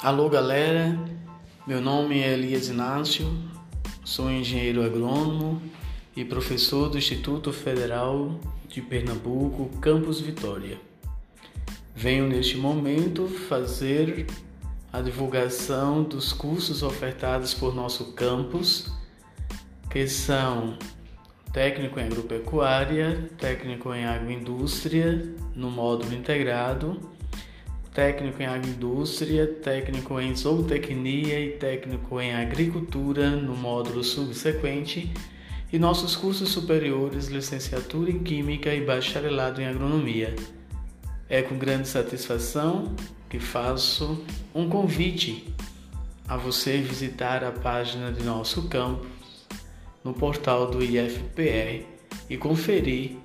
Alô galera, meu nome é Elias Inácio, sou engenheiro agrônomo e professor do Instituto Federal de Pernambuco, Campus Vitória. Venho neste momento fazer a divulgação dos cursos ofertados por nosso campus, que são técnico em agropecuária, técnico em agroindústria no módulo integrado técnico em agroindústria, técnico em zootecnia e técnico em agricultura no módulo subsequente, e nossos cursos superiores, licenciatura em Química e bacharelado em Agronomia. É com grande satisfação que faço um convite a você visitar a página de nosso campo no portal do IFPR e conferir